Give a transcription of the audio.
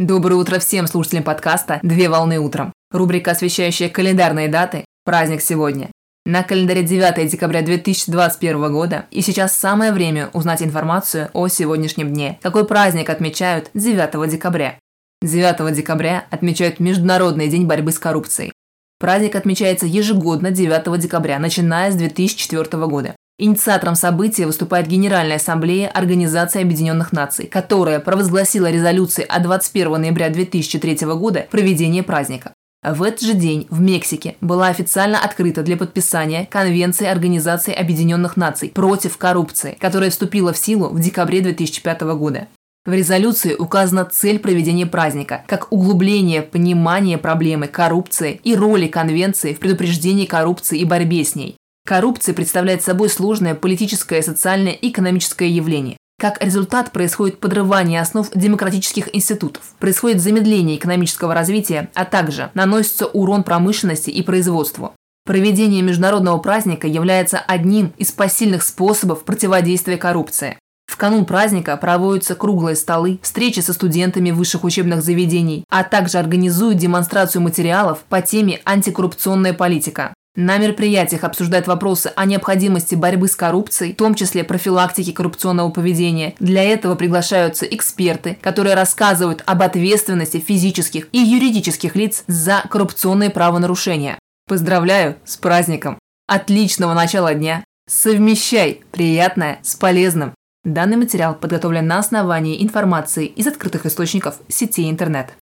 Доброе утро всем слушателям подкаста «Две волны утром». Рубрика, освещающая календарные даты. Праздник сегодня. На календаре 9 декабря 2021 года, и сейчас самое время узнать информацию о сегодняшнем дне. Какой праздник отмечают 9 декабря? 9 декабря отмечают Международный день борьбы с коррупцией. Праздник отмечается ежегодно 9 декабря, начиная с 2004 года. Инициатором события выступает Генеральная ассамблея Организации Объединенных Наций, которая провозгласила резолюции от 21 ноября 2003 года проведение праздника. В этот же день в Мексике была официально открыта для подписания Конвенции Организации Объединенных Наций против коррупции, которая вступила в силу в декабре 2005 года. В резолюции указана цель проведения праздника как углубление понимания проблемы коррупции и роли конвенции в предупреждении коррупции и борьбе с ней. Коррупция представляет собой сложное политическое, социальное и экономическое явление. Как результат происходит подрывание основ демократических институтов, происходит замедление экономического развития, а также наносится урон промышленности и производству. Проведение международного праздника является одним из посильных способов противодействия коррупции. В канун праздника проводятся круглые столы, встречи со студентами высших учебных заведений, а также организуют демонстрацию материалов по теме «Антикоррупционная политика». На мероприятиях обсуждают вопросы о необходимости борьбы с коррупцией, в том числе профилактики коррупционного поведения. Для этого приглашаются эксперты, которые рассказывают об ответственности физических и юридических лиц за коррупционные правонарушения. Поздравляю с праздником! Отличного начала дня! Совмещай приятное с полезным! Данный материал подготовлен на основании информации из открытых источников сети интернет.